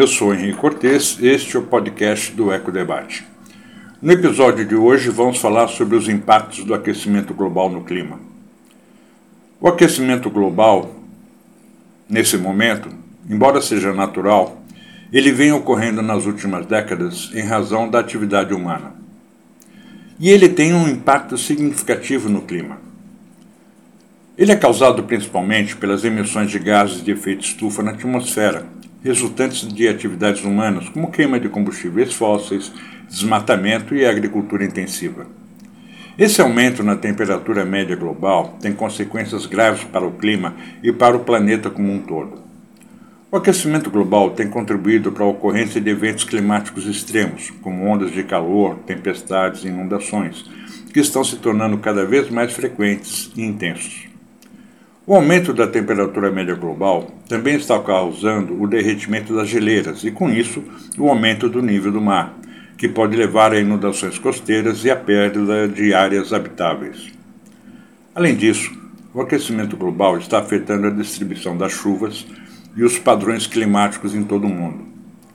Eu sou Henrique Cortes, este é o podcast do Eco Debate. No episódio de hoje vamos falar sobre os impactos do aquecimento global no clima. O aquecimento global, nesse momento, embora seja natural, ele vem ocorrendo nas últimas décadas em razão da atividade humana. E ele tem um impacto significativo no clima. Ele é causado principalmente pelas emissões de gases de efeito estufa na atmosfera resultantes de atividades humanas, como queima de combustíveis fósseis, desmatamento e agricultura intensiva. Esse aumento na temperatura média global tem consequências graves para o clima e para o planeta como um todo. O aquecimento global tem contribuído para a ocorrência de eventos climáticos extremos, como ondas de calor, tempestades e inundações, que estão se tornando cada vez mais frequentes e intensos. O aumento da temperatura média global também está causando o derretimento das geleiras e, com isso, o aumento do nível do mar, que pode levar a inundações costeiras e a perda de áreas habitáveis. Além disso, o aquecimento global está afetando a distribuição das chuvas e os padrões climáticos em todo o mundo.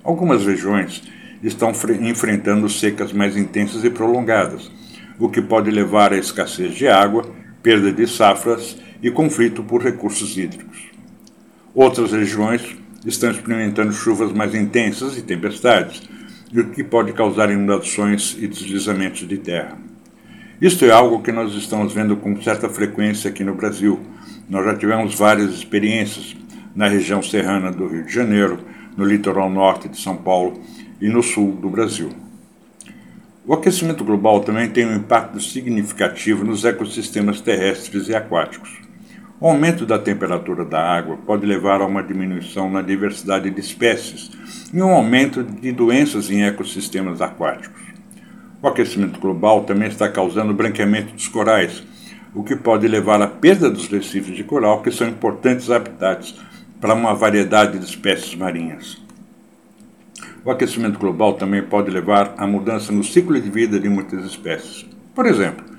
Algumas regiões estão enfrentando secas mais intensas e prolongadas, o que pode levar à escassez de água, perda de safras e conflito por recursos hídricos. Outras regiões estão experimentando chuvas mais intensas e tempestades, o que pode causar inundações e deslizamentos de terra. Isto é algo que nós estamos vendo com certa frequência aqui no Brasil. Nós já tivemos várias experiências na região serrana do Rio de Janeiro, no litoral norte de São Paulo e no sul do Brasil. O aquecimento global também tem um impacto significativo nos ecossistemas terrestres e aquáticos. O aumento da temperatura da água pode levar a uma diminuição na diversidade de espécies e um aumento de doenças em ecossistemas aquáticos. O aquecimento global também está causando branqueamento dos corais, o que pode levar à perda dos recifes de coral, que são importantes habitats para uma variedade de espécies marinhas. O aquecimento global também pode levar à mudança no ciclo de vida de muitas espécies. Por exemplo,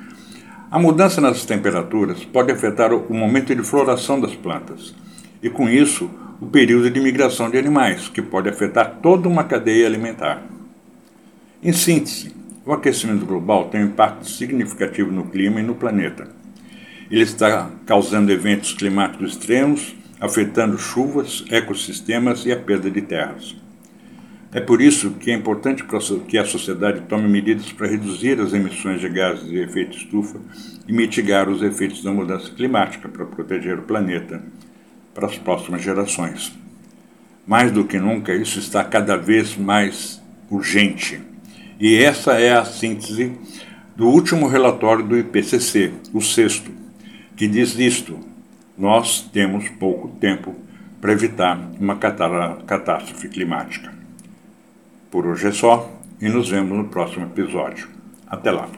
a mudança nas temperaturas pode afetar o momento de floração das plantas e, com isso, o período de migração de animais, que pode afetar toda uma cadeia alimentar. Em síntese, o aquecimento global tem um impacto significativo no clima e no planeta. Ele está causando eventos climáticos extremos, afetando chuvas, ecossistemas e a perda de terras. É por isso que é importante que a sociedade tome medidas para reduzir as emissões de gases de efeito estufa e mitigar os efeitos da mudança climática para proteger o planeta para as próximas gerações. Mais do que nunca, isso está cada vez mais urgente. E essa é a síntese do último relatório do IPCC, o sexto, que diz isto: nós temos pouco tempo para evitar uma catástrofe climática. Por hoje é só e nos vemos no próximo episódio. Até lá!